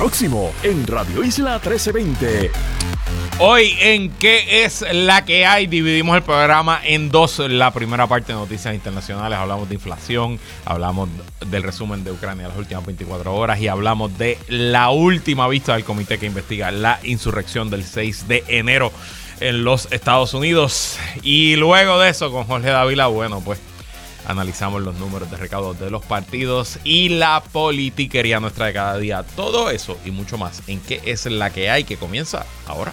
próximo en Radio Isla 1320. Hoy en ¿Qué es la que hay? Dividimos el programa en dos. La primera parte de noticias internacionales, hablamos de inflación, hablamos del resumen de Ucrania las últimas 24 horas y hablamos de la última vista del comité que investiga la insurrección del 6 de enero en los Estados Unidos. Y luego de eso, con Jorge Dávila, bueno, pues analizamos los números de recaudo de los partidos y la politiquería nuestra de cada día. Todo eso y mucho más en qué es la que hay que comienza ahora.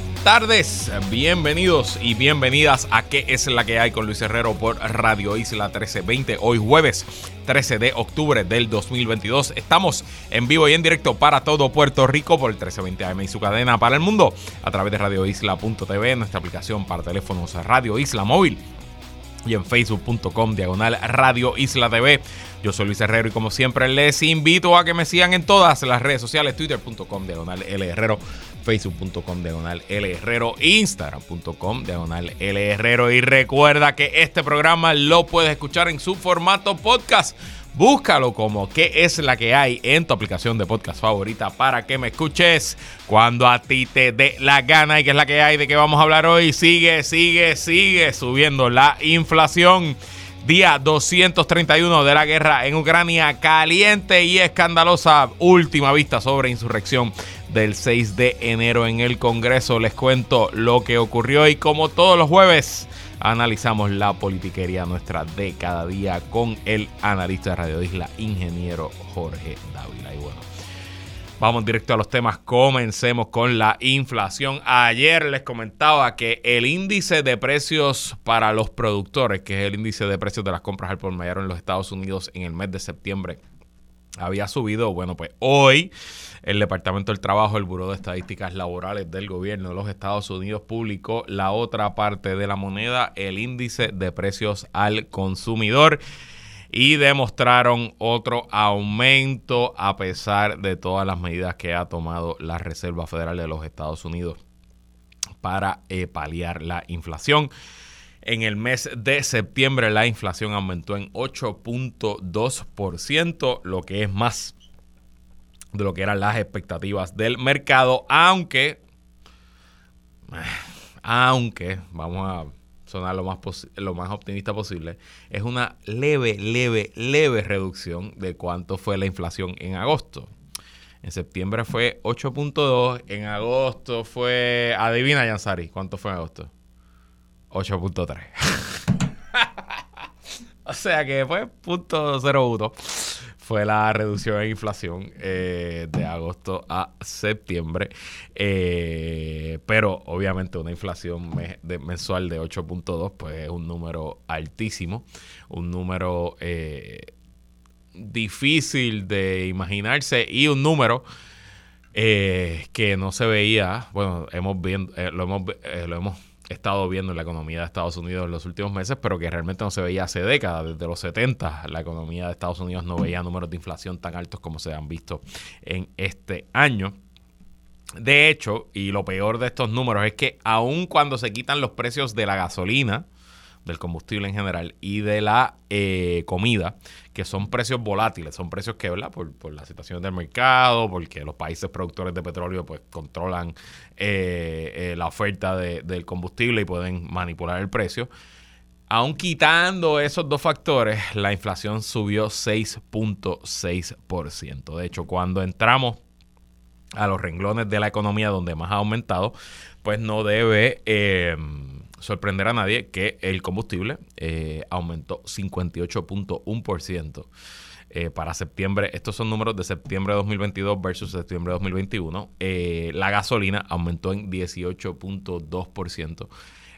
tardes, bienvenidos y bienvenidas a ¿Qué es la que hay con Luis Herrero por Radio Isla 1320? Hoy jueves 13 de octubre del 2022. Estamos en vivo y en directo para todo Puerto Rico por el 1320 AM y su cadena para el mundo a través de radioisla.tv, nuestra aplicación para teléfonos Radio Isla Móvil y en facebook.com diagonal Radio Isla TV. Yo soy Luis Herrero y como siempre les invito a que me sigan en todas las redes sociales, twitter.com diagonal L Herrero, facebook.com diagonal L Herrero, instagram.com diagonal L Herrero y recuerda que este programa lo puedes escuchar en su formato podcast. Búscalo como qué es la que hay en tu aplicación de podcast favorita para que me escuches cuando a ti te dé la gana y qué es la que hay de qué vamos a hablar hoy. Sigue, sigue, sigue subiendo la inflación. Día 231 de la guerra en Ucrania, caliente y escandalosa. Última vista sobre insurrección del 6 de enero en el Congreso. Les cuento lo que ocurrió y como todos los jueves analizamos la politiquería nuestra de cada día con el analista de Radio Isla, ingeniero Jorge Dávila. Y bueno, vamos directo a los temas. Comencemos con la inflación. Ayer les comentaba que el índice de precios para los productores, que es el índice de precios de las compras al por mayor en los Estados Unidos en el mes de septiembre, había subido. Bueno, pues hoy el Departamento del Trabajo, el Buró de Estadísticas Laborales del Gobierno de los Estados Unidos publicó la otra parte de la moneda, el índice de precios al consumidor. Y demostraron otro aumento a pesar de todas las medidas que ha tomado la Reserva Federal de los Estados Unidos para eh, paliar la inflación. En el mes de septiembre la inflación aumentó en 8.2%, lo que es más de lo que eran las expectativas del mercado, aunque, aunque, vamos a sonar lo más, lo más optimista posible, es una leve, leve, leve reducción de cuánto fue la inflación en agosto. En septiembre fue 8.2, en agosto fue, adivina Yansari, ¿cuánto fue en agosto? 8.3. o sea que fue .01 fue la reducción en inflación eh, de agosto a septiembre. Eh, pero obviamente una inflación mensual de 8.2 pues es un número altísimo, un número eh, difícil de imaginarse y un número que no se veía, bueno, hemos viendo, lo hemos, lo hemos estado viendo en la economía de Estados Unidos en los últimos meses, pero que realmente no se veía hace décadas. Desde los 70 la economía de Estados Unidos no veía números de inflación tan altos como se han visto en este año. De hecho, y lo peor de estos números es que aun cuando se quitan los precios de la gasolina, del combustible en general y de la eh, comida, que son precios volátiles, son precios que, ¿verdad? Por, por la situación del mercado, porque los países productores de petróleo pues controlan eh, eh, la oferta del combustible y pueden manipular el precio. Aún quitando esos dos factores, la inflación subió 6.6%. De hecho, cuando entramos a los renglones de la economía donde más ha aumentado, pues no debe sorprender a nadie que el combustible eh, aumentó 58.1%. Eh, para septiembre, estos son números de septiembre de 2022 versus septiembre de 2021. Eh, la gasolina aumentó en 18.2%,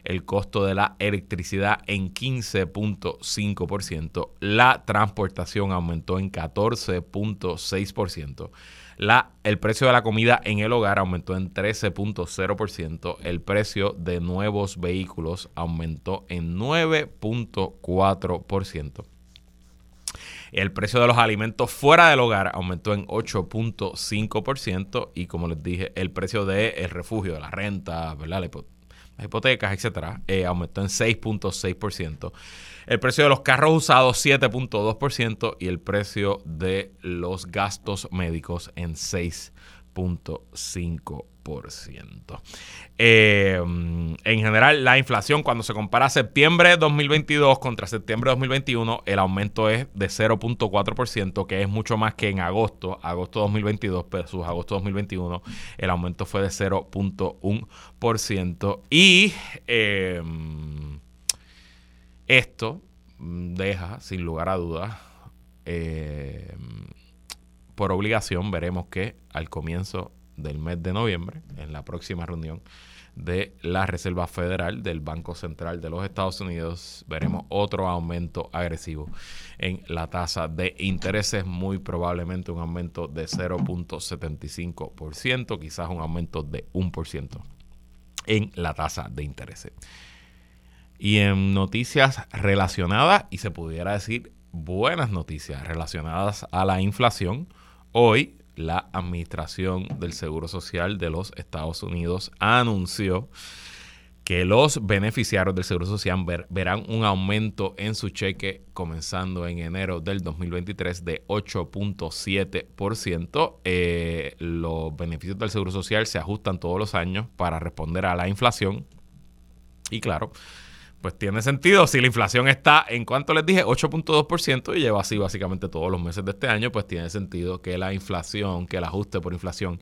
el costo de la electricidad en 15.5%, la transportación aumentó en 14.6%, La, el precio de la comida en el hogar aumentó en 13.0%. El precio de nuevos vehículos aumentó en 9.4%. El precio de los alimentos fuera del hogar aumentó en 8.5% y como les dije, el precio del refugio, de la renta, ¿verdad? las hipotecas, etcétera, eh, aumentó en 6.6%. El precio de los carros usados 7.2% y el precio de los gastos médicos en 6.5%. Eh, en general, la inflación, cuando se compara septiembre 2022 contra septiembre 2021, el aumento es de 0.4%, que es mucho más que en agosto, agosto 2022 versus agosto 2021, el aumento fue de 0.1%. Y eh, esto deja, sin lugar a dudas, eh, por obligación, veremos que al comienzo del mes de noviembre, en la próxima reunión de la Reserva Federal del Banco Central de los Estados Unidos, veremos otro aumento agresivo en la tasa de intereses, muy probablemente un aumento de 0.75%, quizás un aumento de 1% en la tasa de intereses. Y en noticias relacionadas, y se pudiera decir buenas noticias relacionadas a la inflación, hoy la Administración del Seguro Social de los Estados Unidos anunció que los beneficiarios del Seguro Social verán un aumento en su cheque comenzando en enero del 2023 de 8.7%. Eh, los beneficios del Seguro Social se ajustan todos los años para responder a la inflación. Y claro, pues tiene sentido. Si la inflación está, en cuanto les dije, 8.2% y lleva así básicamente todos los meses de este año, pues tiene sentido que la inflación, que el ajuste por inflación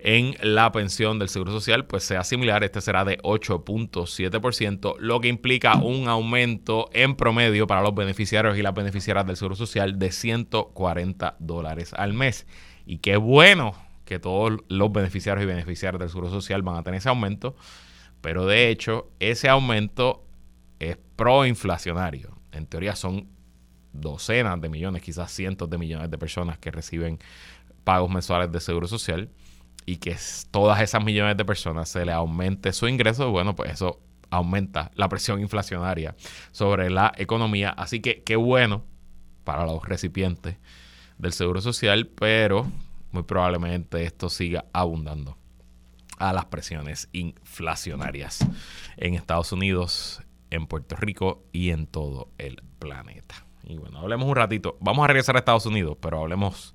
en la pensión del Seguro Social pues sea similar. Este será de 8.7%, lo que implica un aumento en promedio para los beneficiarios y las beneficiarias del Seguro Social de 140 dólares al mes. Y qué bueno que todos los beneficiarios y beneficiarias del Seguro Social van a tener ese aumento. Pero de hecho, ese aumento es proinflacionario. En teoría son docenas de millones, quizás cientos de millones de personas que reciben pagos mensuales de seguro social y que todas esas millones de personas se le aumente su ingreso, bueno, pues eso aumenta la presión inflacionaria sobre la economía. Así que qué bueno para los recipientes del seguro social, pero muy probablemente esto siga abundando a las presiones inflacionarias en Estados Unidos en Puerto Rico y en todo el planeta. Y bueno, hablemos un ratito. Vamos a regresar a Estados Unidos, pero hablemos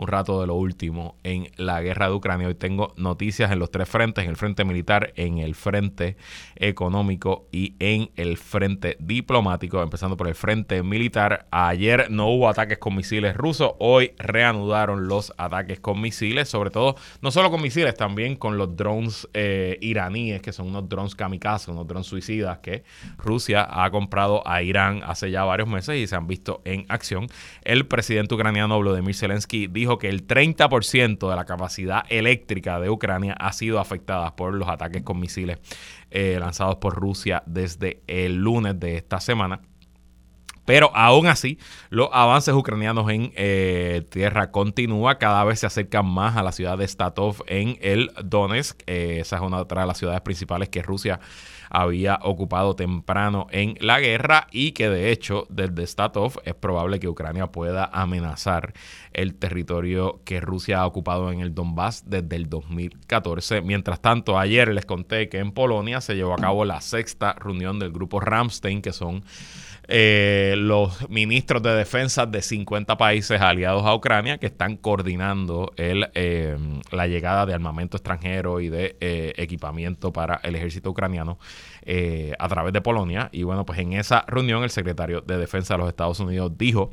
un rato de lo último en la guerra de Ucrania. Hoy tengo noticias en los tres frentes, en el frente militar, en el frente económico y en el frente diplomático, empezando por el frente militar. Ayer no hubo ataques con misiles rusos, hoy reanudaron los ataques con misiles, sobre todo, no solo con misiles, también con los drones eh, iraníes, que son unos drones kamikaze, unos drones suicidas que Rusia ha comprado a Irán hace ya varios meses y se han visto en acción. El presidente ucraniano Volodymyr Zelensky dijo que el 30% de la capacidad eléctrica de Ucrania ha sido afectada por los ataques con misiles eh, lanzados por Rusia desde el lunes de esta semana. Pero aún así, los avances ucranianos en eh, tierra continúan, cada vez se acercan más a la ciudad de Statov en el Donetsk. Eh, esa es una de las ciudades principales que Rusia había ocupado temprano en la guerra y que de hecho desde Statov es probable que Ucrania pueda amenazar el territorio que Rusia ha ocupado en el Donbass desde el 2014. Mientras tanto, ayer les conté que en Polonia se llevó a cabo la sexta reunión del grupo Ramstein, que son eh, los ministros de defensa de 50 países aliados a Ucrania que están coordinando eh, la llegada de armamento extranjero y de eh, equipamiento para el ejército ucraniano a través de Polonia. Y bueno, pues en esa reunión el secretario de Defensa de los Estados Unidos dijo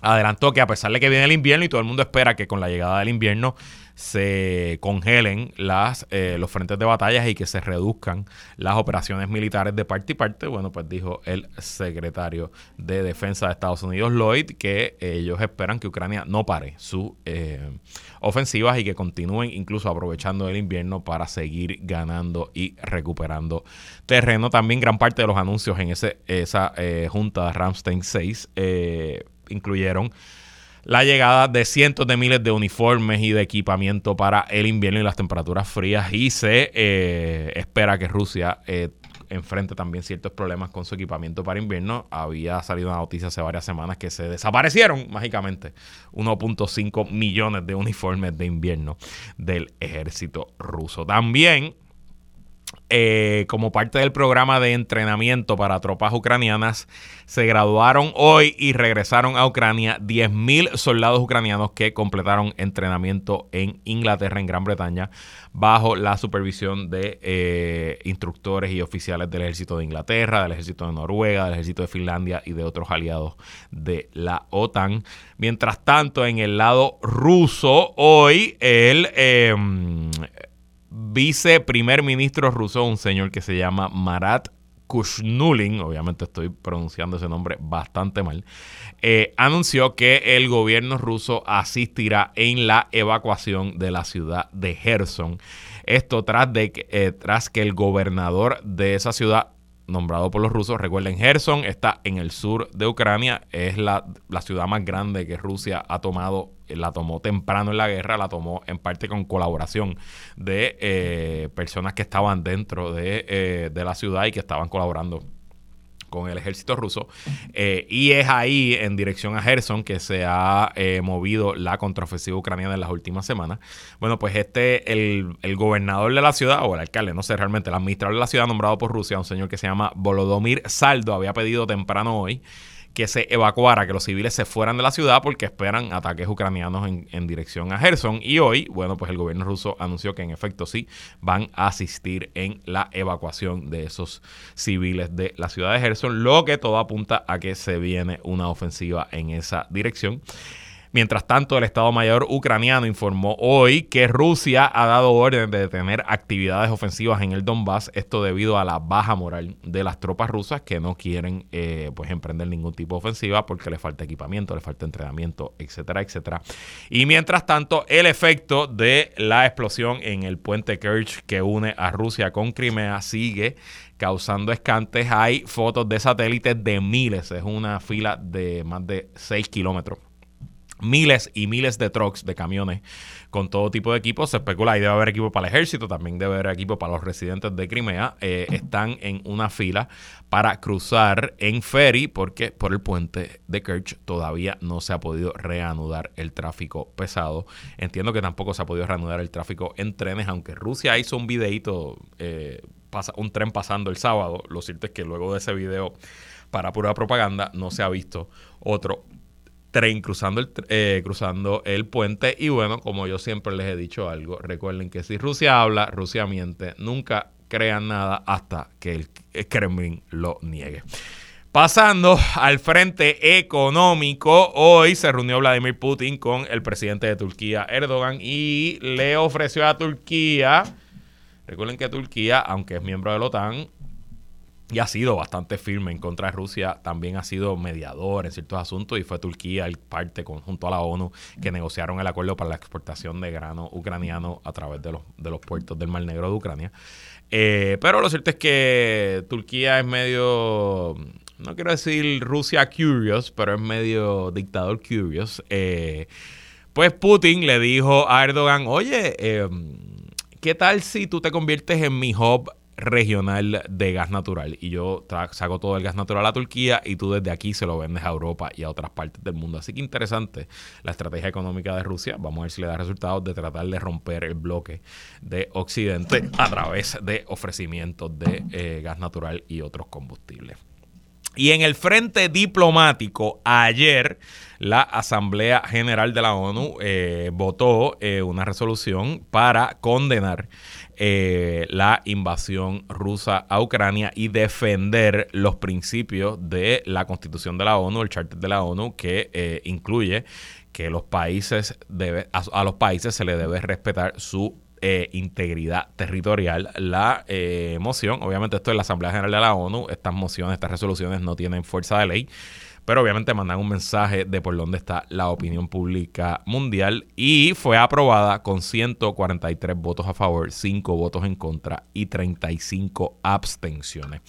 adelantó que a pesar de que viene el invierno y todo el mundo espera que con la llegada del invierno se congelen las, eh, los frentes de batallas y que se reduzcan las operaciones militares de parte y parte, bueno, pues dijo el secretario de Defensa de Estados Unidos, Lloyd, que ellos esperan que Ucrania no pare sus eh, ofensivas y que continúen incluso aprovechando el invierno para seguir ganando y recuperando terreno. También gran parte de los anuncios en ese, esa eh, junta Ramstein 6 incluyeron la llegada de cientos de miles de uniformes y de equipamiento para el invierno y las temperaturas frías y se eh, espera que Rusia eh, enfrente también ciertos problemas con su equipamiento para invierno. Había salido una noticia hace varias semanas que se desaparecieron mágicamente 1.5 millones de uniformes de invierno del ejército ruso. También eh, como parte del programa de entrenamiento para tropas ucranianas, se graduaron hoy y regresaron a Ucrania 10.000 soldados ucranianos que completaron entrenamiento en Inglaterra, en Gran Bretaña, bajo la supervisión de eh, instructores y oficiales del ejército de Inglaterra, del ejército de Noruega, del ejército de Finlandia y de otros aliados de la OTAN. Mientras tanto, en el lado ruso, hoy el... Em, viceprimer ministro ruso, un señor que se llama Marat Kushnulin, obviamente estoy pronunciando ese nombre bastante mal, eh, anunció que el gobierno ruso asistirá en la evacuación de la ciudad de Gerson. Esto tras, de, eh, tras que el gobernador de esa ciudad nombrado por los rusos. Recuerden, Gerson está en el sur de Ucrania, es la, ciudad más grande que Rusia ha tomado, la tomó temprano en la guerra, la tomó en parte con colaboración de eh, personas que estaban dentro de, eh, de la ciudad y que estaban colaborando con el ejército ruso. Eh, y es ahí, en dirección a Gerson, que se ha eh, movido la contraofensiva ucraniana en las últimas semanas. Bueno, pues este, el, el, gobernador de la ciudad, o el alcalde, no sé realmente, el administrador de la ciudad nombrado por Rusia, un señor que se llama Volodymyr Saldo, había pedido temprano hoy que se evacuara, que los civiles se fueran de la ciudad porque esperan ataques ucranianos en, dirección a Gerson. Y hoy, bueno, pues el gobierno ruso anunció que en efecto sí van a asistir en la evacuación de esos civiles de la ciudad de Gerson, lo que todo apunta a que se viene una ofensiva en esa dirección. Mientras tanto, el Estado Mayor ucraniano informó hoy que Rusia ha dado orden de detener actividades ofensivas en el Donbass, esto debido a la baja moral de las tropas rusas que no quieren eh, pues emprender ningún tipo de ofensiva porque le falta equipamiento, le falta entrenamiento, etcétera, etcétera. Y mientras tanto, el efecto de la explosión en el puente Kerch que une a Rusia con Crimea sigue causando escantes. Hay fotos de satélites de miles, es una fila de más de 6 kilómetros miles y miles de trucks, de camiones con todo tipo de equipos. Se especula y debe haber equipo para el ejército, también debe haber equipo para los residentes de Crimea. Eh, están en una fila para cruzar en ferry porque por el puente de Kerch todavía no se ha podido reanudar el tráfico pesado. Entiendo que tampoco se ha podido reanudar el tráfico en trenes, aunque Rusia hizo un videito, eh, pasa, un tren pasando el sábado. Lo cierto es que luego de ese video para pura propaganda no se ha visto otro tren cruzando el, eh, cruzando el puente. Y bueno, como yo siempre les he dicho algo, recuerden que si Rusia habla, Rusia miente. Nunca crean nada hasta que el, Kremlin lo niegue. Pasando al frente económico, hoy se reunió Vladimir Putin con el presidente de Turquía, Erdogan, y le ofreció a Turquía, recuerden que Turquía, aunque es miembro de la OTAN, y ha sido bastante firme en contra de Rusia, también ha sido mediador en ciertos asuntos y fue Turquía el parte junto a la ONU que negociaron el acuerdo para la exportación de grano ucraniano a través de los, de los puertos del Mar Negro de Ucrania. Eh, pero lo cierto es que Turquía es medio, no quiero decir Rusia curious, pero es medio dictador curious. Eh, pues Putin le dijo a Erdogan, oye, eh, ¿qué tal si tú te conviertes en mi hub regional de gas natural y yo saco todo el gas natural a Turquía y tú desde aquí se lo vendes a Europa y a otras partes del mundo. Así que interesante la estrategia económica de Rusia. Vamos a ver si le da resultados de tratar de romper el bloque de Occidente a través de ofrecimientos de eh, gas natural y otros combustibles. Y en el frente diplomático, ayer la Asamblea General de la ONU eh, votó eh, una resolución para condenar eh, la invasión rusa a Ucrania y defender los principios de la Constitución de la ONU, el Charter de la ONU, que eh, incluye que los países debe, a, los países se les debe respetar su eh, integridad territorial. La moción, obviamente esto es la Asamblea General de la ONU, estas mociones, estas resoluciones no tienen fuerza de ley pero obviamente mandan un mensaje de por dónde está la opinión pública mundial y fue aprobada con 143 votos a favor, 5 votos en contra y 35 abstenciones.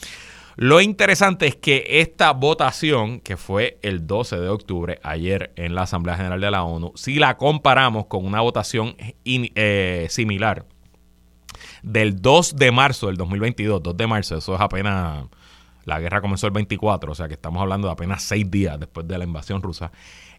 Lo interesante es que esta votación, que fue el 12 de octubre, ayer en la Asamblea General de la ONU, si la comparamos con una votación eh, similar del 2 de marzo del 2022, 2 de marzo, eso es apenas, la guerra comenzó el 24, o sea que estamos hablando de apenas seis días después de la invasión rusa.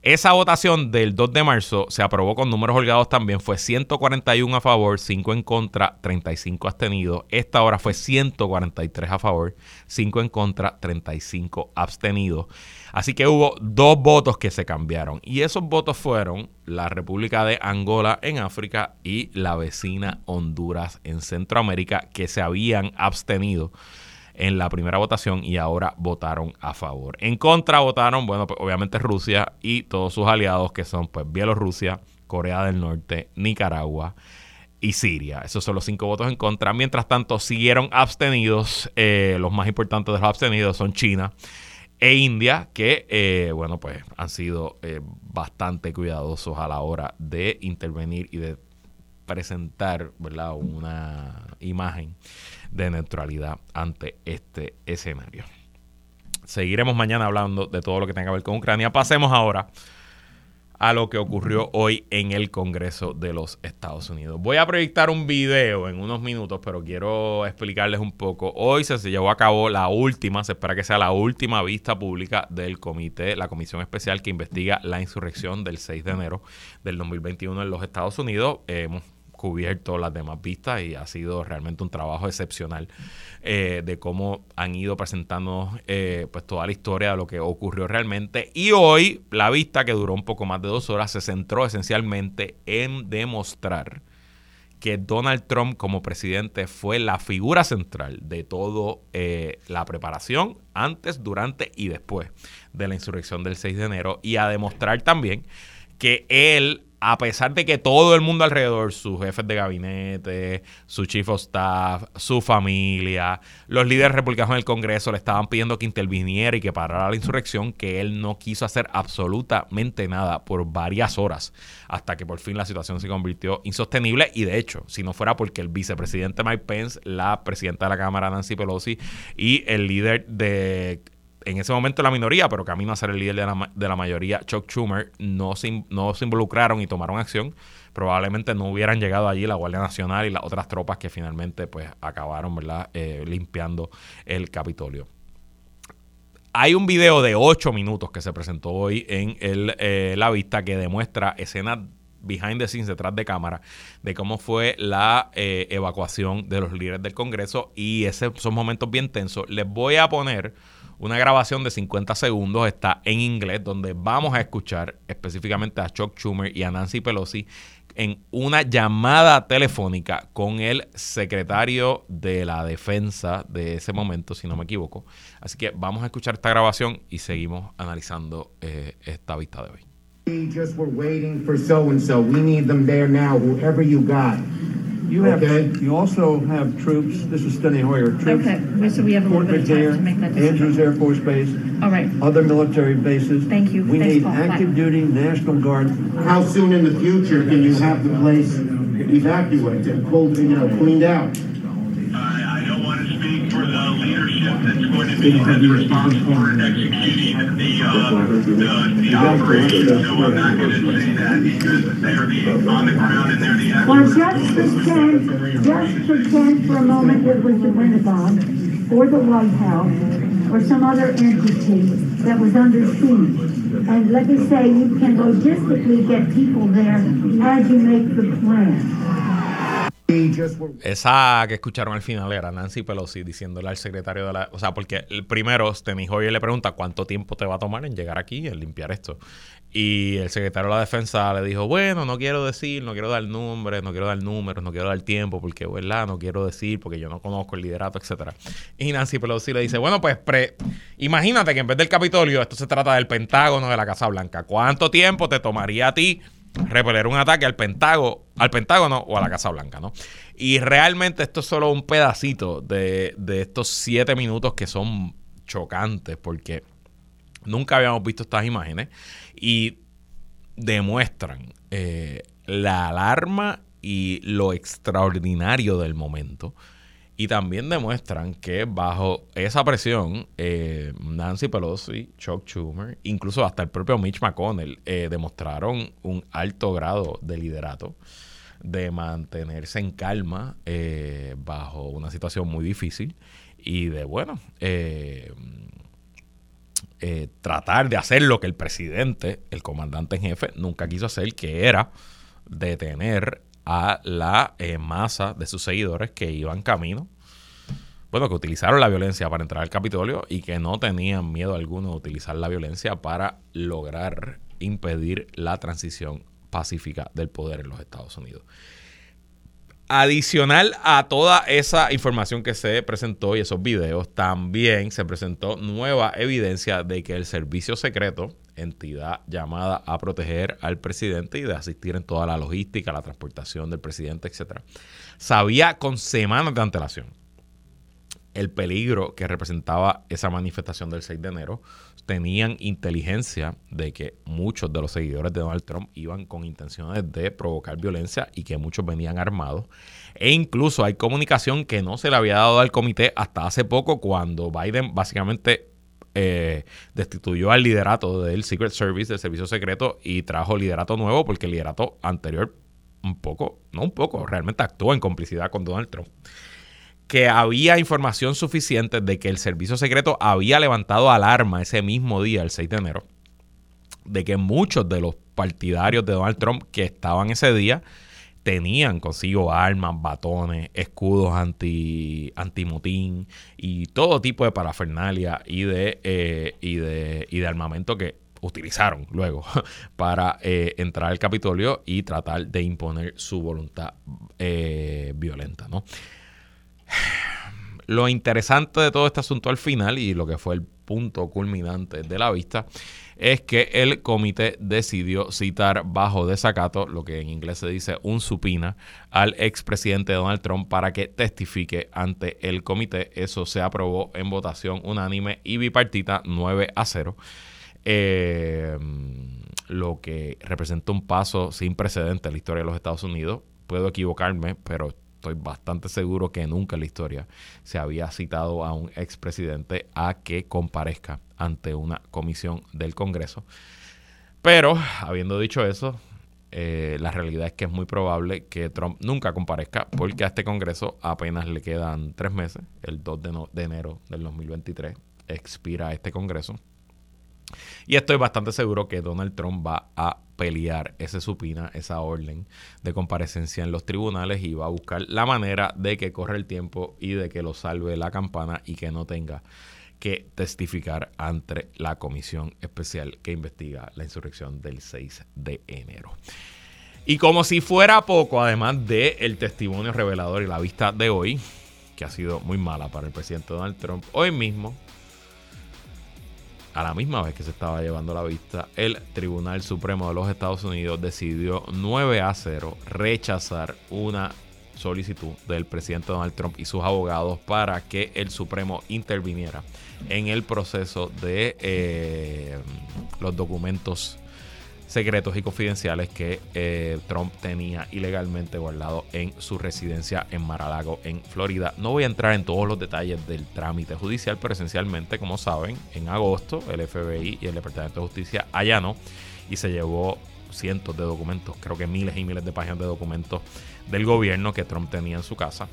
Esa votación del 2 de marzo se aprobó con números holgados también. Fue 141 a favor, 5 en contra, 35 abstenidos. Esta hora fue 143 a favor, 5 en contra, 35 abstenidos. Así que hubo dos votos que se cambiaron. Y esos votos fueron la República de Angola en África y la vecina Honduras en Centroamérica, que se habían abstenido en la primera votación y ahora votaron a favor. En contra votaron, bueno, pues obviamente Rusia y todos sus aliados que son pues Bielorrusia, Corea del Norte, Nicaragua y Siria. Esos son los cinco votos en contra. Mientras tanto, siguieron abstenidos. Eh, los más importantes de los abstenidos son China e India, que, eh, bueno, pues han sido eh, bastante cuidadosos a la hora de intervenir y de presentar, ¿verdad?, una imagen de neutralidad ante este escenario. Seguiremos mañana hablando de todo lo que tenga que ver con Ucrania. Pasemos ahora a lo que ocurrió hoy en el Congreso de los Estados Unidos. Voy a proyectar un video en unos minutos, pero quiero explicarles un poco. Hoy se llevó a cabo la última, se espera que sea la última vista pública del comité, la comisión especial que investiga la insurrección del 6 de enero del 2021 en los Estados Unidos. hemos cubierto las demás vistas y ha sido realmente un trabajo excepcional eh, de cómo han ido presentando eh, pues toda la historia de lo que ocurrió realmente. Y hoy la vista, que duró un poco más de dos horas, se centró esencialmente en demostrar que Donald Trump como presidente fue la figura central de todo eh, la preparación antes, durante y después de la insurrección del 6 de enero y a demostrar también que él a pesar de que todo el mundo alrededor, sus jefes de gabinete, su chief of staff, su familia, los líderes republicanos del Congreso le estaban pidiendo que interviniera y que parara la insurrección, que él no quiso hacer absolutamente nada por varias horas, hasta que por fin la situación se convirtió insostenible. Y de hecho, si no fuera porque el vicepresidente Mike Pence, la presidenta de la Cámara Nancy Pelosi y el líder de en ese momento la minoría, pero camino a ser el líder de la, de la mayoría, Chuck Schumer, no se, no se involucraron y tomaron acción, probablemente no hubieran llegado allí la Guardia Nacional y las otras tropas que finalmente pues acabaron ¿verdad? Eh, limpiando el Capitolio. Hay un video de 8 minutos que se presentó hoy en el, eh, la vista que demuestra escenas behind the scenes, detrás de cámara, de cómo fue la eh, evacuación de los líderes del Congreso y esos son momentos bien tensos. Les voy a poner una grabación de 50 segundos, está en inglés, donde vamos a escuchar específicamente a Chuck Schumer y a Nancy Pelosi en una llamada telefónica con el secretario de la defensa de ese momento, si no me equivoco. Así que vamos a escuchar esta grabación y seguimos analizando eh, esta vista de hoy. Just were waiting for so and so. We need them there now, whoever you got. You have, Okay. you also have troops, this is Steny Hoyer, troops. Okay, so we have a little Fort bit of time McNair, to make that decision. Andrews Air Force Base, All right, other military bases. Thank you. We Thanks, need Paul. Bye. active duty National Guard. How soon in the future can you have the place evacuated, pulled, you know, cleaned out? Leadership that's going to be that's responsible for executing the uh, the, the operation. So I'm not going to say that because they're the, on the ground and they're the Well, just pretend, just pretend for a moment it was the Pentagon or the White House or some other entity that was under siege. And let me say, you can logistically get people there as you make the plan. Esa que escucharon al final era Nancy Pelosi diciéndole al secretario de la... O sea, porque el primero, Steny Hoyer le pregunta cuánto tiempo te va a tomar en llegar aquí, en limpiar esto. Y el secretario de la defensa le dijo, bueno, no quiero decir, no quiero dar nombres, no quiero dar números, no quiero dar tiempo, porque, ¿verdad? No quiero decir, porque yo no conozco el liderato, etcétera. Y Nancy Pelosi le dice, bueno, pues pre imagínate que en vez del Capitolio, esto se trata del Pentágono de la Casa Blanca. ¿Cuánto tiempo te tomaría a ti repeler un ataque al Pentágono, al Pentágono o a la Casa Blanca, ¿no? Y realmente esto es solo un pedacito de, estos siete minutos que son chocantes, porque nunca habíamos visto estas imágenes y demuestran eh, la alarma y lo extraordinario del momento Y también demuestran que bajo esa presión, eh, Nancy Pelosi, Chuck Schumer, incluso hasta el propio Mitch McConnell, eh, demostraron un alto grado de liderato, de mantenerse en calma eh, bajo una situación muy difícil y de, bueno, tratar de hacer lo que el presidente, el comandante en jefe, nunca quiso hacer, que era detener a la eh, masa de sus seguidores que iban camino, bueno, que utilizaron la violencia para entrar al Capitolio y que no tenían miedo alguno de utilizar la violencia para lograr impedir la transición pacífica del poder en los Estados Unidos. Adicional a toda esa información que se presentó y esos videos, también se presentó nueva evidencia de que el servicio secreto entidad llamada a proteger al presidente y de asistir en toda la logística, la transportación del presidente, etcétera, sabía con semanas de antelación el peligro que representaba esa manifestación del 6 de enero. Tenían inteligencia de que muchos de los seguidores de Donald Trump iban con intenciones de provocar violencia y que muchos venían armados. E incluso hay comunicación que no se le había dado al comité hasta hace poco cuando Biden básicamente eh, destituyó al liderato del Secret Service, del Servicio Secreto, y trajo liderato nuevo porque el liderato anterior un poco, no un poco, realmente actuó en complicidad con Donald Trump. Que había información suficiente de que el Servicio Secreto había levantado alarma ese mismo día, el 6 de enero, de que muchos de los partidarios de Donald Trump que estaban ese día tenían consigo armas, batones, escudos anti antimotín y todo tipo de parafernalia y de, eh, y de, y de armamento que utilizaron luego para eh, entrar al Capitolio y tratar de imponer su voluntad eh, violenta. ¿no? Lo interesante de todo este asunto al final y lo que fue el punto culminante de la vista es que el comité decidió citar bajo desacato, lo que en inglés se dice un supina, al expresidente Donald Trump para que testifique ante el comité. Eso se aprobó en votación unánime y bipartita 9 a 0. Eh, lo que representa un paso sin precedente en la historia de los Estados Unidos. Puedo equivocarme, pero estoy bastante seguro que nunca en la historia se había citado a un expresidente a que comparezca ante una comisión del Congreso. Pero, habiendo dicho eso, eh, la realidad es que es muy probable que Trump nunca comparezca porque a este Congreso apenas le quedan tres meses. El 2 de, de enero del 2023 expira este Congreso. Y estoy bastante seguro que Donald Trump va a pelear ese supina, esa orden de comparecencia en los tribunales y va a buscar la manera de que corra el tiempo y de que lo salve la campana y que no tenga que testificar ante la comisión especial que investiga la insurrección del 6 de enero. Y como si fuera poco, además del el testimonio revelador y la vista de hoy, que ha sido muy mala para el presidente Donald Trump, hoy mismo a la misma vez que se estaba llevando la vista, el Tribunal Supremo de los Estados Unidos decidió 9 a 0 rechazar una solicitud del presidente Donald Trump y sus abogados para que el Supremo interviniera en el proceso de eh, los documentos secretos y confidenciales que eh, Trump tenía ilegalmente guardado en su residencia en Mar-a-Lago, en Florida. No voy a entrar en todos los detalles del trámite judicial, pero esencialmente, como saben, en agosto el FBI y el Departamento de Justicia allanó y se llevó cientos de documentos, creo que miles y miles de páginas de documentos del gobierno que Trump tenía en su casa.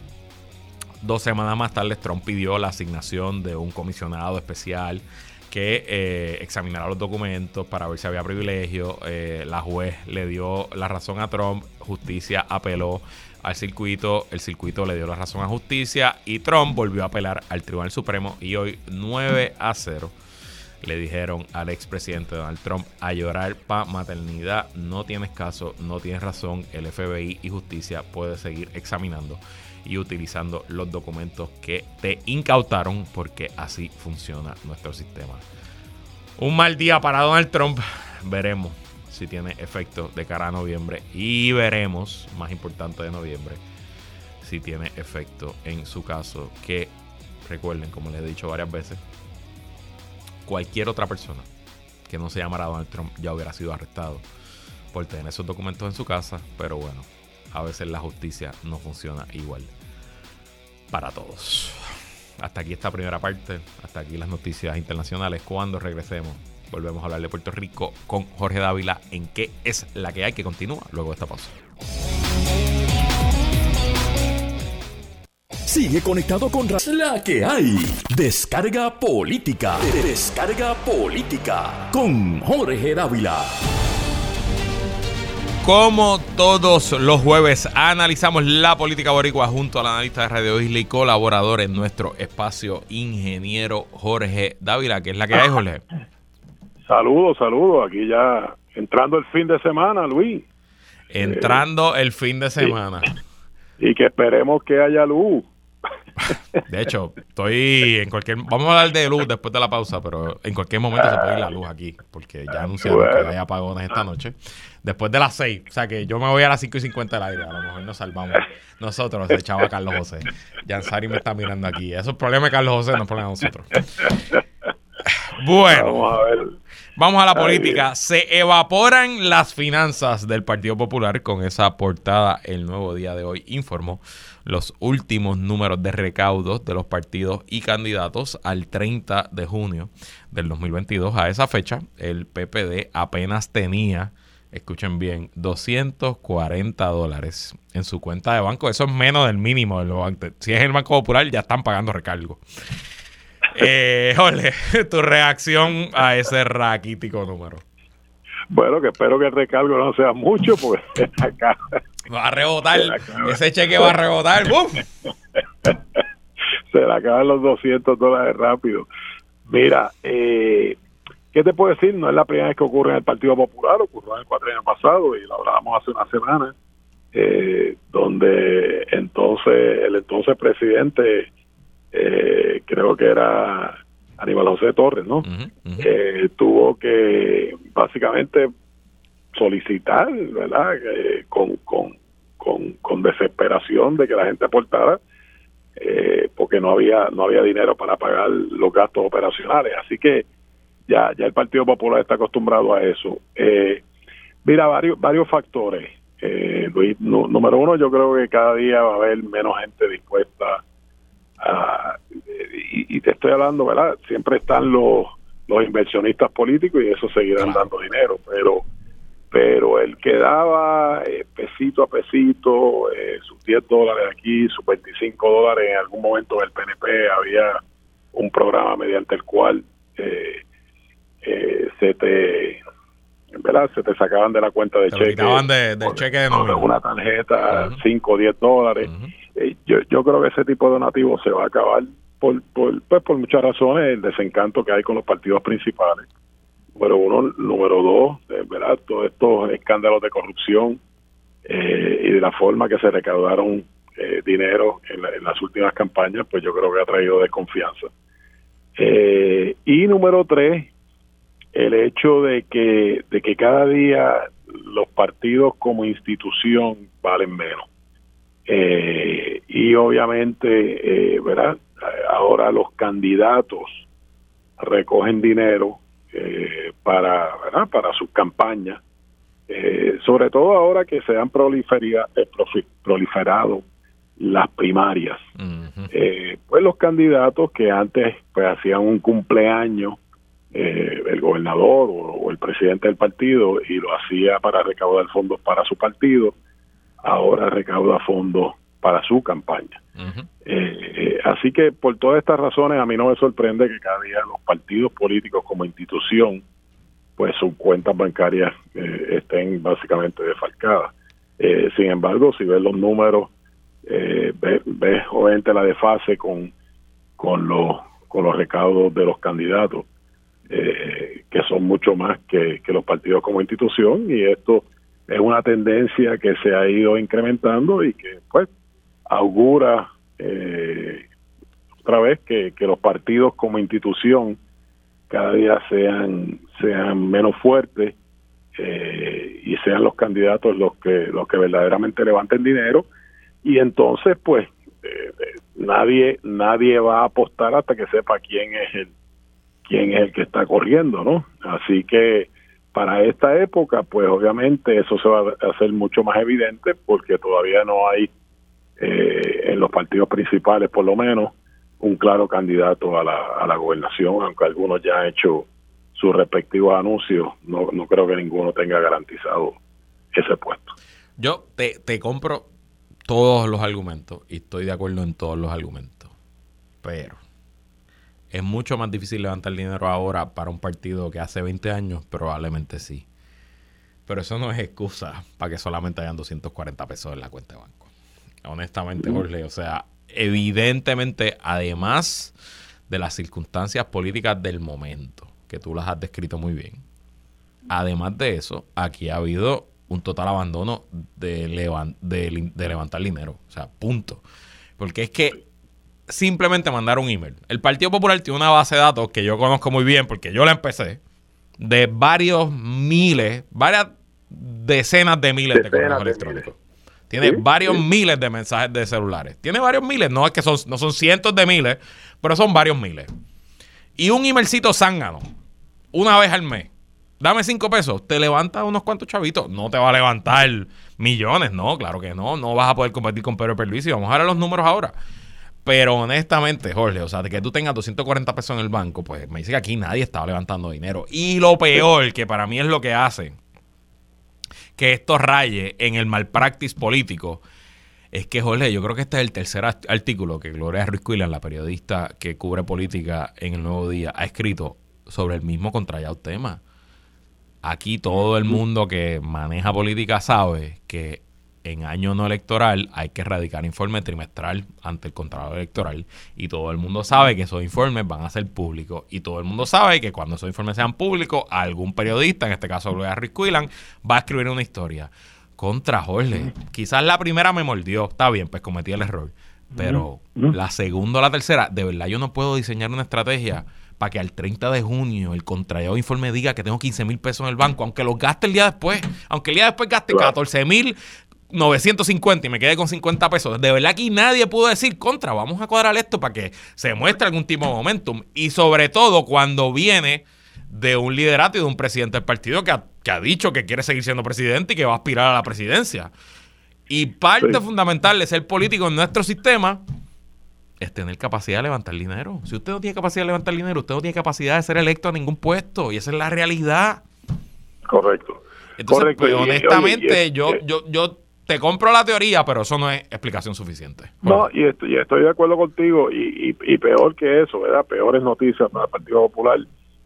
Dos semanas más tarde, Trump pidió la asignación de un comisionado especial que eh, examinara los documentos para ver si había privilegio. Eh, la juez le dio la razón a Trump, justicia apeló al circuito, el circuito le dio la razón a justicia y Trump volvió a apelar al Tribunal Supremo y hoy 9 a 0 le dijeron al expresidente Donald Trump a llorar pa maternidad, no tienes caso, no tienes razón, el FBI y justicia puede seguir examinando y utilizando los documentos que te incautaron porque así funciona nuestro sistema. Un mal día para Donald Trump. Veremos si tiene efecto de cara a noviembre y veremos, más importante de noviembre, si tiene efecto en su caso que recuerden, como les he dicho varias veces, cualquier otra persona que no se llamara Donald Trump ya hubiera sido arrestado por tener esos documentos en su casa, pero bueno, a veces la justicia no funciona igual. para todos. Hasta aquí esta primera parte, hasta aquí las noticias internacionales. Cuando regresemos, volvemos a hablar de Puerto Rico con Jorge Dávila en qué es la que hay que continúa luego de esta pausa. Sigue conectado con la que hay. Descarga política. Descarga política con Jorge Dávila. Como todos los jueves, analizamos la política boricua junto al analista de Radio Isla y colaborador en nuestro espacio, ingeniero Jorge Dávila, que es la que hay, Jorge. Saludos, saludos. Aquí ya entrando el fin de semana, Luis. Entrando el fin de semana. Y que esperemos que haya luz. De hecho, estoy en cualquier. Vamos a hablar de luz después de la pausa, pero en cualquier momento se puede ir la luz aquí, porque ya anunciaron que Bueno. hay apagones esta noche. Después de las 6, o sea que yo me voy a las 5 y 50 del aire. A lo mejor nos salvamos nosotros, el chavo Carlos José. Yansari me está mirando aquí. Eso es problema de Carlos José, no es problema de nosotros. Bueno. Vamos a ver. Vamos a la Ay, política. Se evaporan las finanzas del Partido Popular con esa portada. El nuevo día de hoy informó los últimos números de recaudos de los partidos y candidatos al 30 de junio del 2022. A esa fecha, el PPD apenas tenía, escuchen bien, 240 dólares en su cuenta de banco. Eso es menos del mínimo del banco. Si es el Banco Popular, ya están pagando recargo. Eh, Jorge, tu reacción a ese raquítico número. Bueno, que espero que el recargo no sea mucho, porque acá Va a rebotar, ese cheque va a rebotar. ¡Bum! se le acaban los 200 dólares rápido. Mira, eh, ¿qué te puedo decir? No es la primera vez que ocurre en el Partido Popular, ocurrió en el cuatro años pasado y lo hablábamos hace una semana, eh, donde entonces el entonces presidente, eh, creo que era Aníbal José Torres, ¿no? Eh, tuvo que básicamente solicitar, ¿verdad? Eh, con, con, con, con desesperación de que la gente aportara, eh, porque no había no había dinero para pagar los gastos operacionales. Así que ya ya el Partido Popular está acostumbrado a eso. Eh, mira, varios varios factores. Eh, Luis, número uno, yo creo que cada día va a haber menos gente dispuesta a, y, y te estoy hablando, ¿verdad? Siempre están los, los inversionistas políticos y eso seguirán dando dinero, pero pero el que daba eh, pesito a pesito, eh, sus 10 dólares aquí, sus 25 dólares, en algún momento en el PNP había un programa mediante el cual eh, eh, se te ¿verdad? se te sacaban de la cuenta de Te cheque de- del cheque de una tarjeta Ujú. 5 o 10 dólares. Eh, yo, yo creo que ese tipo de donativos se va a acabar por, por, pues por muchas razones, el desencanto que hay con los partidos principales. Número uno, número dos, eh, ¿verdad? Todos estos escándalos de corrupción eh, y de la forma que se recaudaron eh, dinero en, la- en las últimas campañas, pues yo creo que ha traído desconfianza. Y número tres, el hecho de que, de que cada día los partidos como institución valen menos. Eh, y obviamente, eh, ¿verdad? Ahora los candidatos recogen dinero eh, para, ¿verdad? para sus campañas, eh, sobre todo ahora que se han eh, proliferado las primarias. Eh, pues los candidatos que antes pues hacían un cumpleaños eh, el gobernador o, o el presidente del partido y lo hacía para recaudar fondos para su partido ahora recauda fondos para su campaña. Eh, eh, así que por todas estas razones a mí no me sorprende que cada día los partidos políticos como institución pues sus cuentas bancarias eh, estén básicamente desfalcadas. Eh, sin embargo, si ves los números, eh, ves, ves obviamente la desfase con, con, los, con los recaudos de los candidatos, eh, que son mucho más que, que los partidos como institución, y esto es una tendencia que se ha ido incrementando y que pues augura eh, otra vez que, que los partidos como institución cada día sean sean menos fuertes eh, y sean los candidatos los que los que verdaderamente levanten dinero. Y entonces pues eh, nadie nadie va a apostar hasta que sepa quién es el quién es el que está corriendo no así que para esta época pues obviamente eso se va a hacer mucho más evidente porque todavía no hay eh, en los partidos principales, por lo menos, un claro candidato a la, a la gobernación, aunque algunos ya han hecho sus respectivos anuncios, no, no creo que ninguno tenga garantizado ese puesto. Yo te, te compro todos los argumentos y estoy de acuerdo en todos los argumentos, pero es mucho más difícil levantar dinero ahora para un partido que hace 20 años, probablemente sí. Pero eso no es excusa para que solamente hayan 240 pesos en la cuenta de banco. Honestamente, Jorge, o sea, evidentemente, además de las circunstancias políticas del momento, que tú las has descrito muy bien, además de eso, aquí ha habido un total abandono de, de, de levantar dinero. O sea, punto. Porque es que simplemente mandar un email. El Partido Popular tiene una base de datos que yo conozco muy bien porque yo la empecé de varios miles, varias decenas de miles de correos electrónicos. Tiene varios miles de mensajes de celulares. Tiene varios miles, no es que son, no son cientos de miles, pero son varios miles. Y un emailcito zángano, una vez al mes. Dame cinco pesos, te levanta unos cuantos chavitos. No te va a levantar millones, no, claro que no. No vas a poder competir con Pedro y Vamos a ver los números ahora. Pero honestamente, Jorge, o sea, de que tú tengas 240 pesos en el banco, pues me dice que aquí nadie estaba levantando dinero. Y lo peor, que para mí es lo que hace que esto raye en el malpractice político, es que, Jorge, yo creo que este es el tercer artículo que Gloria Ruiz Cuilan, la periodista que cubre política en el Nuevo Día, ha escrito sobre el mismo contrallado tema. Aquí todo el mundo que maneja política sabe que en año no electoral hay que radicar informe trimestral ante el Contralor Electoral. Y todo el mundo sabe que esos informes van a ser públicos. Y todo el mundo sabe que cuando esos informes sean públicos algún periodista, en este caso Gloria Ruiz Quillan, va a escribir una historia. Contra Jorge. Quizás la primera me mordió, está bien, pues cometí el error, pero la segunda o la tercera, de verdad yo no puedo diseñar una estrategia para que al 30 de junio el contrallado informe diga que tengo 15 mil pesos en el banco, aunque los gaste el día después, aunque el día después gaste 14 mil 950 y me quedé con 50 pesos. De verdad que nadie pudo decir contra, vamos a cuadrar esto para que se muestre algún tipo de momentum. Y sobre todo cuando viene de un liderato y de un presidente del partido que ha, dicho que quiere seguir siendo presidente y que va a aspirar a la presidencia. Y parte fundamental de ser político en nuestro sistema es tener capacidad de levantar dinero. Si usted no tiene capacidad de levantar dinero, usted no tiene capacidad de ser electo a ningún puesto. Y esa es la realidad. Correcto. Entonces, pues, honestamente, yo, yo, yo te compro la teoría, pero eso no es explicación suficiente. No, y estoy, de acuerdo contigo, y, peor que eso, ¿verdad? Peores noticias para el Partido Popular.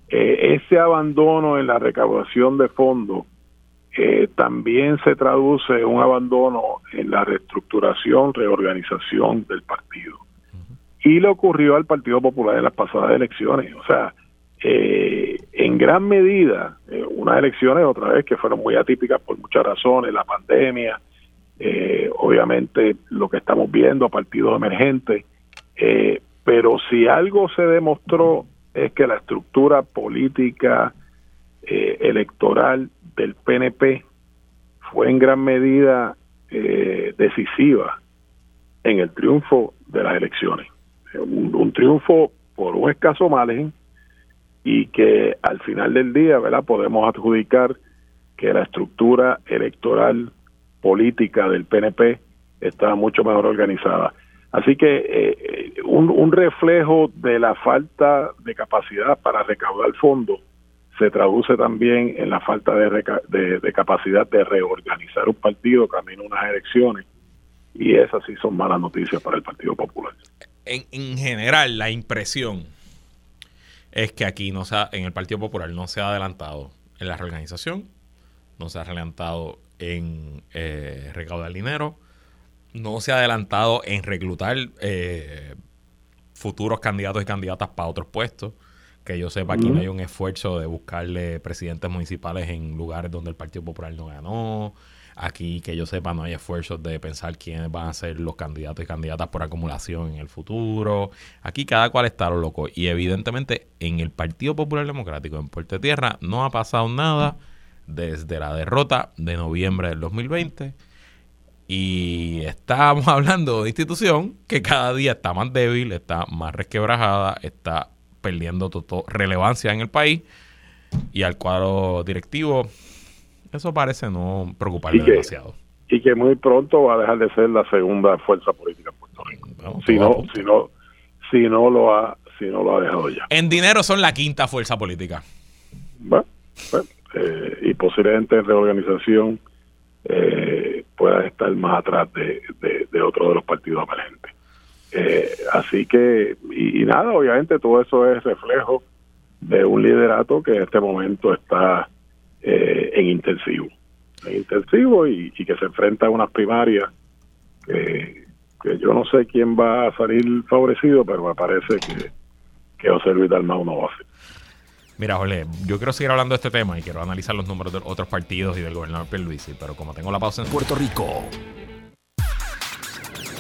Eh, ese abandono en la recaudación de fondos eh, también se traduce en un abandono en la reestructuración, reorganización del partido. Y le ocurrió al Partido Popular en las pasadas elecciones. O sea, eh, en gran medida, unas elecciones otra vez que fueron muy atípicas por muchas razones, la pandemia, eh, obviamente lo que estamos viendo a partidos emergentes, eh, pero si algo se demostró es que la estructura política eh, electoral del PNP fue en gran medida decisiva en el triunfo de las elecciones. Un, triunfo por un escaso margen y que al final del día, ¿verdad? Podemos adjudicar que la estructura electoral política del PNP está mucho mejor organizada. Así que eh, un, reflejo de la falta de capacidad para recaudar fondos se traduce también en la falta de, de, capacidad de reorganizar un partido camino a unas elecciones y esas sí son malas noticias para el Partido Popular. En, en general, la impresión es que aquí no se en el Partido Popular no se ha adelantado en la reorganización, no se ha adelantado en eh, recaudar dinero, no se ha adelantado en reclutar eh, futuros candidatos y candidatas para otros puestos. Que yo sepa, aquí no hay un esfuerzo de buscarle presidentes municipales en lugares donde el Partido Popular no ganó. Aquí, que yo sepa, no hay esfuerzos de pensar quiénes van a ser los candidatos y candidatas por acumulación en el futuro. Aquí cada cual está lo loco. Y evidentemente en el Partido Popular Democrático en Puerto Tierra no ha pasado nada desde la derrota de noviembre del 2020. Y estamos hablando de institución que cada día está más débil, está más resquebrajada, está perdiendo relevancia en el país y al cuadro directivo eso parece no preocuparle demasiado. y que muy pronto va a dejar de ser la segunda fuerza política en Puerto Rico. Vamos, Si poco a no, poco. si no, si no lo ha, si no lo ha dejado ya. En dinero son la quinta fuerza política. Bueno, bueno, eh, y posiblemente en reorganización eh, pueda estar más atrás de, de, otro de los partidos emergentes. Eh, así que, y, nada, obviamente todo eso es reflejo de un liderato que en este momento está eh, en intensivo, en intensivo y, que se enfrenta a unas primarias que, que yo no sé quién va a salir favorecido, pero me parece que, que José Luis Dalmau no va a ser. Mira, Jorge, yo quiero seguir hablando de este tema y quiero analizar los números de otros partidos y del gobernador Pierluisi, pero como tengo la pausa en Puerto Rico.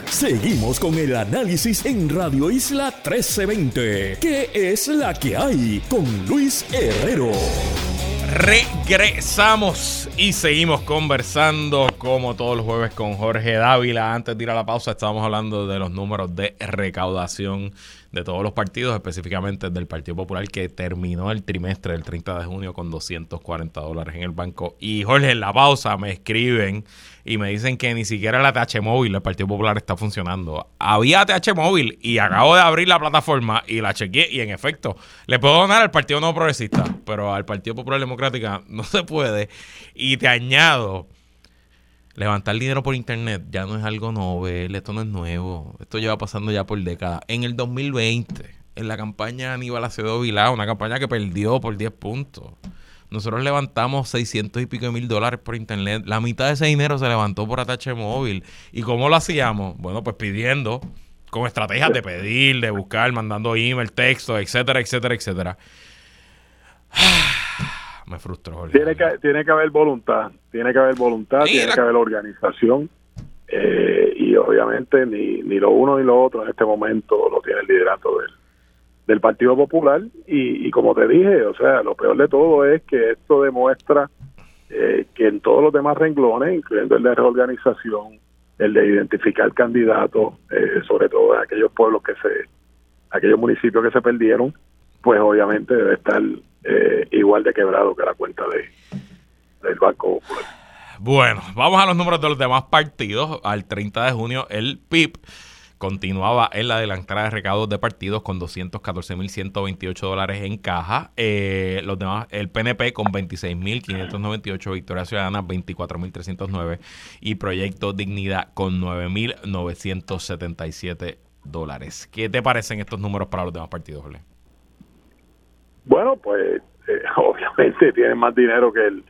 Seguimos con el análisis en Radio Isla 1320. ¿Qué es la que hay? Con Luis Herrero. Regresamos y seguimos conversando como todos los jueves con Jorge Dávila. Antes de ir a la pausa estábamos hablando de los números de recaudación de todos los partidos, específicamente del Partido Popular que terminó el trimestre del 30 de junio con 240 dólares en el banco. Y Jorge, en la pausa me escriben y me dicen que ni siquiera la TH móvil del Partido Popular está funcionando. Había TH móvil y acabo de abrir la plataforma y la chequeé y en efecto le puedo donar al Partido No Progresista, pero al Partido Popular Democrática no se puede. Y te añado, levantar dinero por internet ya no es algo novel, esto no es nuevo, esto lleva pasando ya por décadas. En el 2020, en la campaña Aníbal Acevedo Vilá, una campaña que perdió por 10 puntos. Nosotros levantamos 600 y pico de mil dólares por internet. La mitad de ese dinero se levantó por atache móvil. ¿Y cómo lo hacíamos? Bueno, pues pidiendo, con estrategias de pedir, de buscar, mandando email, texto, etcétera, etcétera, etcétera. Me frustró. Jorge. Tiene que, tiene que haber voluntad, tiene que haber voluntad, tiene que haber organización eh, y obviamente ni, ni lo uno ni lo otro en este momento lo tiene el liderato del, del Partido Popular y, y como te dije, o sea, lo peor de todo es que esto demuestra eh, que en todos los demás renglones, incluyendo el de reorganización, el de identificar candidatos, eh, sobre todo en aquellos pueblos que se, aquellos municipios que se perdieron, pues obviamente debe estar eh, igual de quebrado que la cuenta de del Banco Popular. Bueno, vamos a los números de los demás partidos. Al 30 de junio, el PIB continuaba en la delantera de recaudos de partidos con 214.128 dólares en caja. Eh, los demás, el PNP con 26.598, Victoria Ciudadana 24.309 y Proyecto Dignidad con 9.977 dólares. ¿Qué te parecen estos números para los demás partidos, Jorge? Bueno, pues eh, obviamente tienen más dinero que el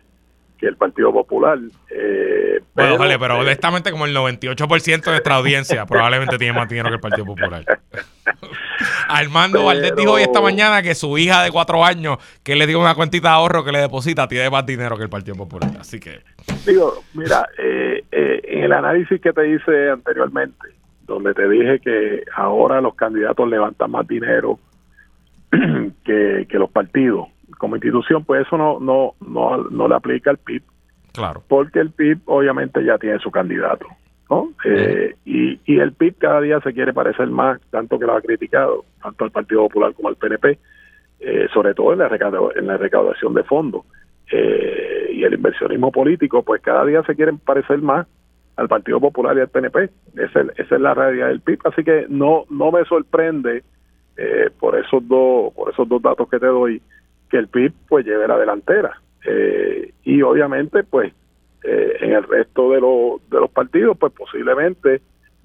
que el Partido Popular. eh, Bueno, Jorge, pero eh, honestamente como el 98% de nuestra audiencia probablemente tiene más dinero que el Partido Popular. Armando Pero- Valdés dijo hoy esta mañana que su hija de cuatro años, que le dio una cuentita de ahorro que le deposita, tiene más dinero que el Partido Popular. Así que, Digo, mira, eh, eh, en el análisis que te hice anteriormente, donde te dije que ahora los candidatos levantan más dinero que, que los partidos como institución, pues eso no, no, no, no le aplica al PIB, claro. porque el PIB obviamente ya tiene su candidato. ¿no? Eh, y, y el PIB cada día se quiere parecer más, tanto que lo ha criticado, tanto al Partido Popular como al PNP, eh, sobre todo en la, en la recaudación de fondos. Eh, y el inversionismo político, pues cada día se quieren parecer más al Partido Popular y al PNP. Esa es, esa es la realidad del PIB. Así que no, no me sorprende eh, por esos dos, por esos dos datos que te doy, que el PIB pues lleve la delantera. Eh, y obviamente, pues, eh, en el resto de, los de los partidos, pues posiblemente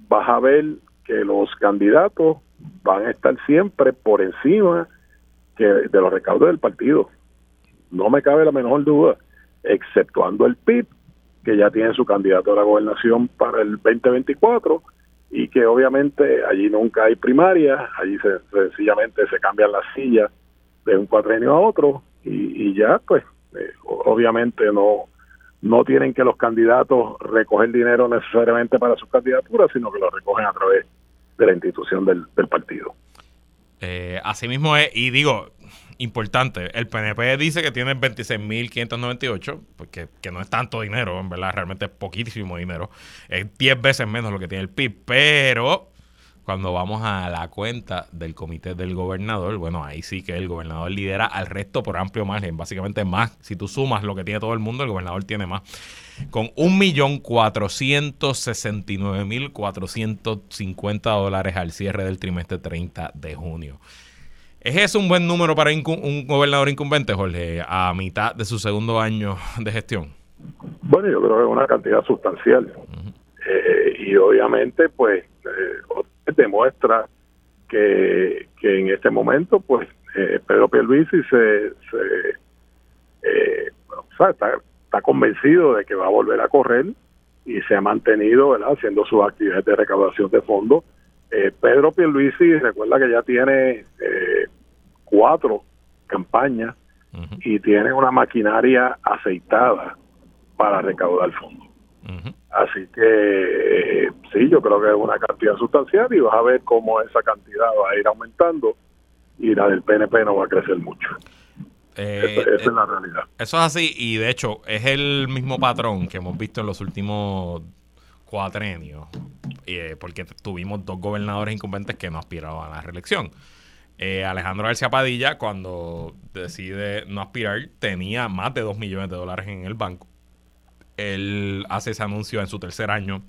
vas a ver que los candidatos van a estar siempre por encima que de los recaudos del partido. No me cabe la menor duda, exceptuando el PIB, que ya tiene su candidato a la gobernación para el 2024 y que obviamente allí nunca hay primaria, allí se, sencillamente se cambian las sillas de un cuatrenio a otro y, ya pues eh, obviamente no no tienen que los candidatos recoger dinero necesariamente para sus candidaturas, sino que lo recogen a través de la institución del, partido. Eh, así mismo es, y digo, importante, el PNP dice que tiene 26.598, porque que no es tanto dinero, en verdad, realmente es poquísimo dinero. Es 10 veces menos lo que tiene el PIB, pero cuando vamos a la cuenta del comité del gobernador, bueno, ahí sí que el gobernador lidera al resto por amplio margen, básicamente más. Si tú sumas lo que tiene todo el mundo, el gobernador tiene más. Con 1.469.450 dólares al cierre del trimestre 30 de junio. ¿Es eso un buen número para un gobernador incumbente, Jorge, a mitad de su segundo año de gestión? Bueno, yo creo que es una cantidad sustancial. Eh, y obviamente, pues, eh, demuestra que, que en este momento, pues, eh, Pedro Pierluisi se, se eh, está, está, convencido de que va a volver a correr y se ha mantenido, ¿verdad?, haciendo sus actividades de recaudación de fondos. Pedro Pierluisi, recuerda que ya tiene cuatro campañas y tiene una maquinaria aceitada para recaudar fondos. Así que eh, sí, yo creo que es una cantidad sustancial y vas a ver cómo esa cantidad va a ir aumentando y la del PNP no va a crecer mucho. Eh, esa, es la realidad. Eso es así y de hecho es el mismo patrón que hemos visto en los últimos cuatrenios, eh, porque tuvimos dos gobernadores incumbentes que no aspiraban a la reelección. Alejandro García Padilla, cuando decide no aspirar, tenía más de 2 millones de dólares en el banco. Él hace ese anuncio en su tercer año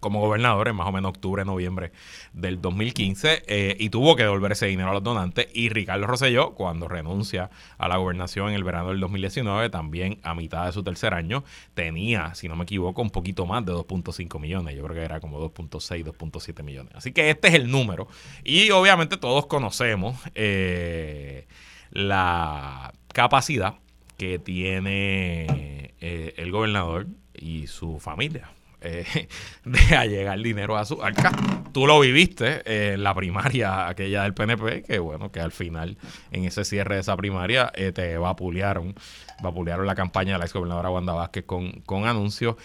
como gobernador en más o menos octubre, noviembre del 2015 eh, y tuvo que devolver ese dinero a los donantes y Ricardo Rosselló cuando renuncia a la gobernación en el verano del 2019 también a mitad de su tercer año tenía, si no me equivoco, un poquito más de 2.5 millones, yo creo que era como 2.6, 2.7 millones. Así que este es el número y obviamente todos conocemos eh, la capacidad que tiene eh, el gobernador y su familia. Eh, de llegar dinero a su arca. Tú lo viviste en la primaria aquella del PNP, que bueno, que al final, en ese cierre de esa primaria, eh, te vapulearon, vapulearon la campaña de la ex gobernadora Wanda Vázquez con, con anuncios.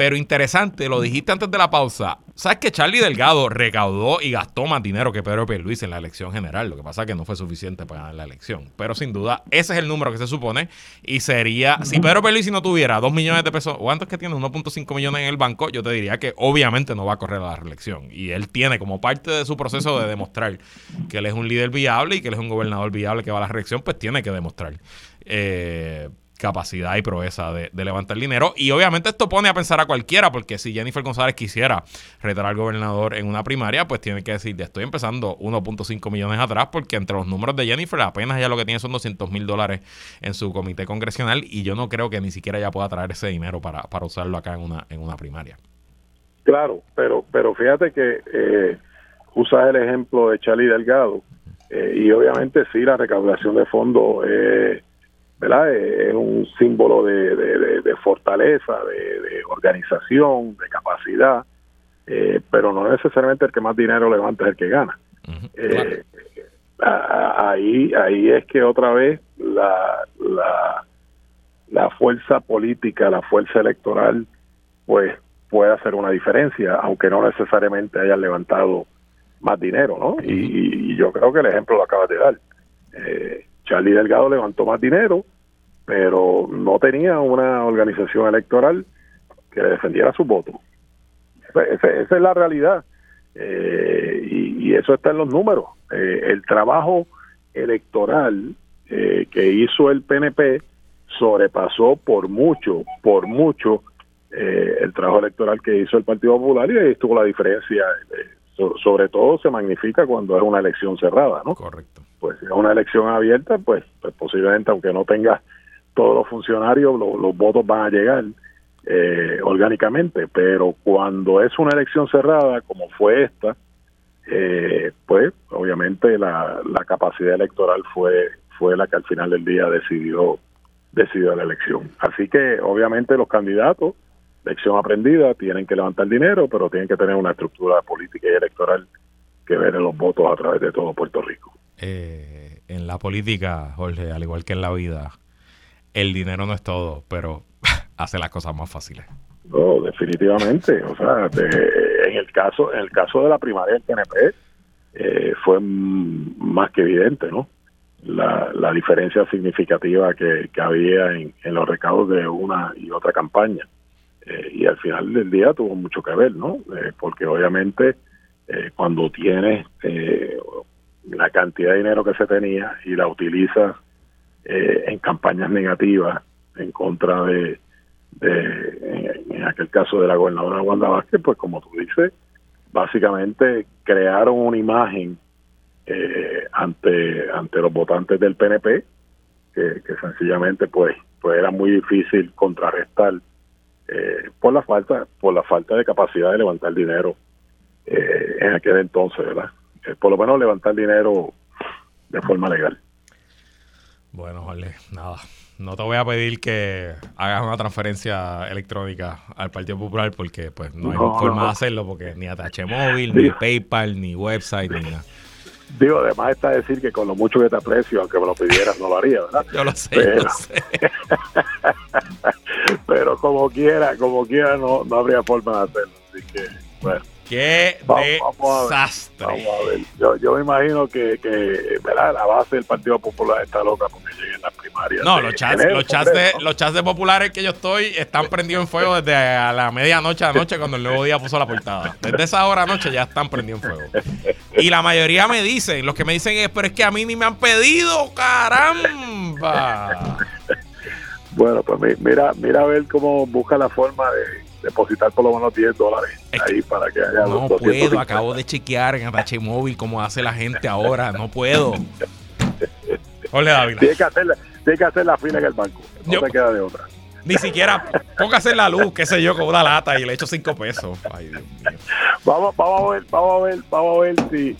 Pero interesante, lo dijiste antes de la pausa. ¿Sabes que Charlie Delgado recaudó y gastó más dinero que Pedro Pierluisi en la elección general? Lo que pasa es que no fue suficiente para ganar la elección. Pero sin duda, ese es el número que se supone. Y sería, si Pedro Pierluisi no tuviera 2 millones de pesos, ¿cuántos que tiene? 1.5 millones en el banco, yo te diría que obviamente no va a correr a la reelección. Y él tiene como parte de su proceso de demostrar que él es un líder viable y que él es un gobernador viable que va a la reelección, pues tiene que demostrar. Eh, capacidad y proeza de, levantar dinero. Y obviamente esto pone a pensar a cualquiera, porque si Jennifer González quisiera retar al gobernador en una primaria, pues tiene que decir, estoy empezando 1.5 millones atrás, porque entre los números de Jennifer apenas ya lo que tiene son 200 mil dólares en su comité congresional y yo no creo que ni siquiera ella pueda traer ese dinero para, para usarlo acá en una, en una primaria. Claro, pero, pero fíjate que eh, usas el ejemplo de Charlie Delgado eh, y obviamente sí, la recaudación de fondos... Eh, ¿verdad? Es un símbolo de, fortaleza, de, organización, de capacidad, eh, pero no necesariamente el que más dinero levanta es el que gana. Eh, ahí, ahí es que otra vez la, la, la fuerza política, la fuerza electoral, pues puede hacer una diferencia, aunque no necesariamente hayan levantado más dinero, ¿no? y, yo creo que el ejemplo lo acabas de dar. Eh, Charlie Delgado levantó más dinero, pero no tenía una organización electoral que defendiera su voto. Esa, es la realidad. Eh, y, eso está en los números. Eh, el trabajo electoral eh, que hizo el PNP sobrepasó por mucho, por mucho, el trabajo electoral que hizo el Partido Popular y ahí estuvo la diferencia sobre todo se magnifica cuando es una elección cerrada, ¿no? Correcto. Pues si es una elección abierta, pues, pues posiblemente, aunque no tenga todos los funcionarios, los votos van a llegar eh, orgánicamente, pero cuando es una elección cerrada, como fue esta, eh, pues obviamente la, la capacidad electoral fue fue la que al final del día decidió decidió la elección. Así que obviamente los candidatos lección aprendida, tienen que levantar dinero, pero tienen que tener una estructura política y electoral que ver en los votos a través de todo Puerto Rico. Eh, en la política, Jorge, al igual que en la vida, el dinero no es todo, pero hace las cosas más fáciles. No, definitivamente. O sea, en el caso en el caso de la primaria del PNP eh, fue más que evidente, ¿no? La, la diferencia significativa que, había en, los recaudos de una y otra campaña. Eh, y al final del día tuvo mucho que ver, ¿no? Eh, porque obviamente eh, cuando tienes la cantidad de dinero que se tenía y la utilizas eh, en campañas negativas en contra de, en, aquel caso de la gobernadora Wanda Vázquez, pues como tú dices, básicamente crearon una imagen eh, ante ante los votantes del PNP que, que sencillamente pues pues era muy difícil contrarrestar eh, por la falta por la falta de capacidad de levantar dinero eh, en aquel entonces, ¿verdad? Eh, por lo menos levantar dinero de forma legal. Bueno, Jorge, nada. No te voy a pedir que hagas una transferencia electrónica al Partido Popular porque pues no hay No, forma no. de hacerlo porque ni ATH móvil, ni. PayPal, ni website, ni nada. Digo, además está decir que con lo mucho que te aprecio, aunque me lo pidieras, no lo haría, ¿verdad? Yo lo sé, yo Pero- lo sé. Pero como quiera, como quiera, no, no habría forma de hacerlo. Así que, bueno. Qué Vamos, vamos a ver. desastre. Vamos a ver. Yo, yo me imagino que, que ¿verdad? la base del Partido Popular está loca porque lleguen las primarias. No, de los chats, enero, los chats de, los chats de populares que yo estoy están prendidos en fuego desde a la medianoche de anoche cuando el nuevo día puso la portada. Desde esa hora anoche ya están prendidos en fuego. Y la mayoría me dicen, los que me dicen es, pero es que a mí ni me han pedido, caramba. Bueno, pues mi- mira, mira a ver cómo busca la forma de depositar por lo menos 10 dólares ahí para que haya No los 250. puedo, acabo de chequear en Atache Móvil cómo hace la gente ahora, no puedo. Ole Dávila. Tiene que hacer, la- tiene que hacer la fila en el banco. No Yo- te queda de otra. Ni siquiera póngase la luz, qué sé yo, con una lata y le echo cinco pesos. Ay, Dios mío. Vamos, vamos a ver, vamos a ver, vamos a ver si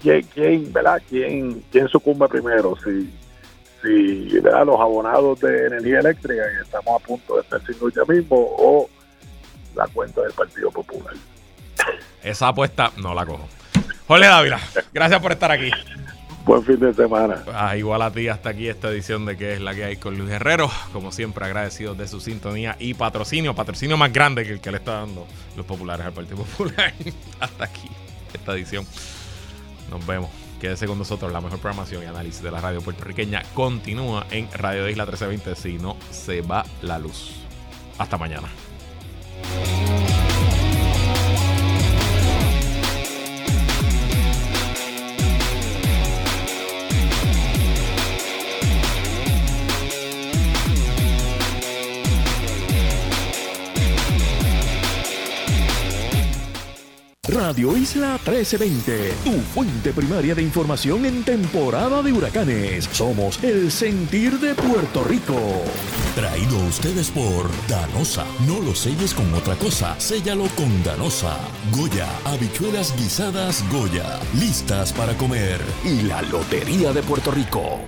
quién, quién ¿verdad? ¿Quién, quién sucumbe primero, si, si ¿verdad? los abonados de energía eléctrica que estamos a punto de estar sin luz ya mismo o la cuenta del Partido Popular. Esa apuesta no la cojo. Jorge Dávila, gracias por estar aquí. Buen fin de semana. Ah, igual a ti, hasta aquí esta edición de que es la que hay con Luis Herrero. Como siempre, agradecidos de su sintonía y patrocinio. Patrocinio más grande que el que le está dando los populares al Partido Popular. hasta aquí esta edición. Nos vemos. Quédese con nosotros. La mejor programación y análisis de la radio puertorriqueña continúa en Radio de Isla 1320. Si no, se va la luz. Hasta mañana. Bye. Radio Isla 1320, tu fuente primaria de información en temporada de huracanes. Somos el sentir de Puerto Rico. Traído a ustedes por Danosa. No lo selles con otra cosa, séllalo con Danosa. Goya, habichuelas guisadas Goya, listas para comer. Y la Lotería de Puerto Rico.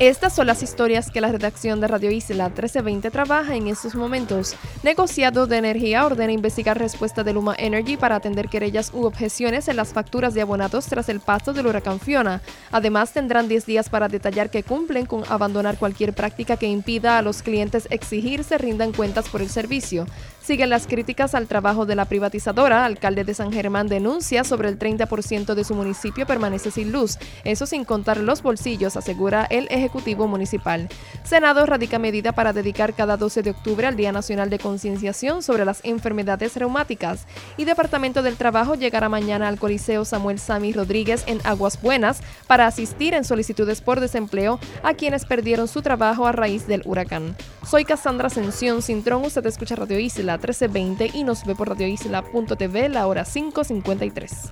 Estas son las historias que la redacción de Radio Isla 1320 trabaja en estos momentos. Negociado de Energía ordena investigar respuesta de Luma Energy para atender querellas u objeciones en las facturas de abonados tras el paso del huracán Fiona. Además, tendrán 10 días para detallar que cumplen con abandonar cualquier práctica que impida a los clientes exigir se rindan cuentas por el servicio. Siguen las críticas al trabajo de la privatizadora. Alcalde de San Germán denuncia sobre el 30% de su municipio permanece sin luz. Eso sin contar los bolsillos, asegura el Ejecutivo Municipal. Senado radica medida para dedicar cada 12 de octubre al Día Nacional de Concienciación sobre las enfermedades reumáticas. Y Departamento del Trabajo llegará mañana al Coliseo Samuel Sami Rodríguez en Aguas Buenas para asistir en solicitudes por desempleo a quienes perdieron su trabajo a raíz del huracán. Soy Cassandra Ascensión Cintrón, usted escucha Radio Isla 1320 y nos ve por radioisla.tv la hora 5.53.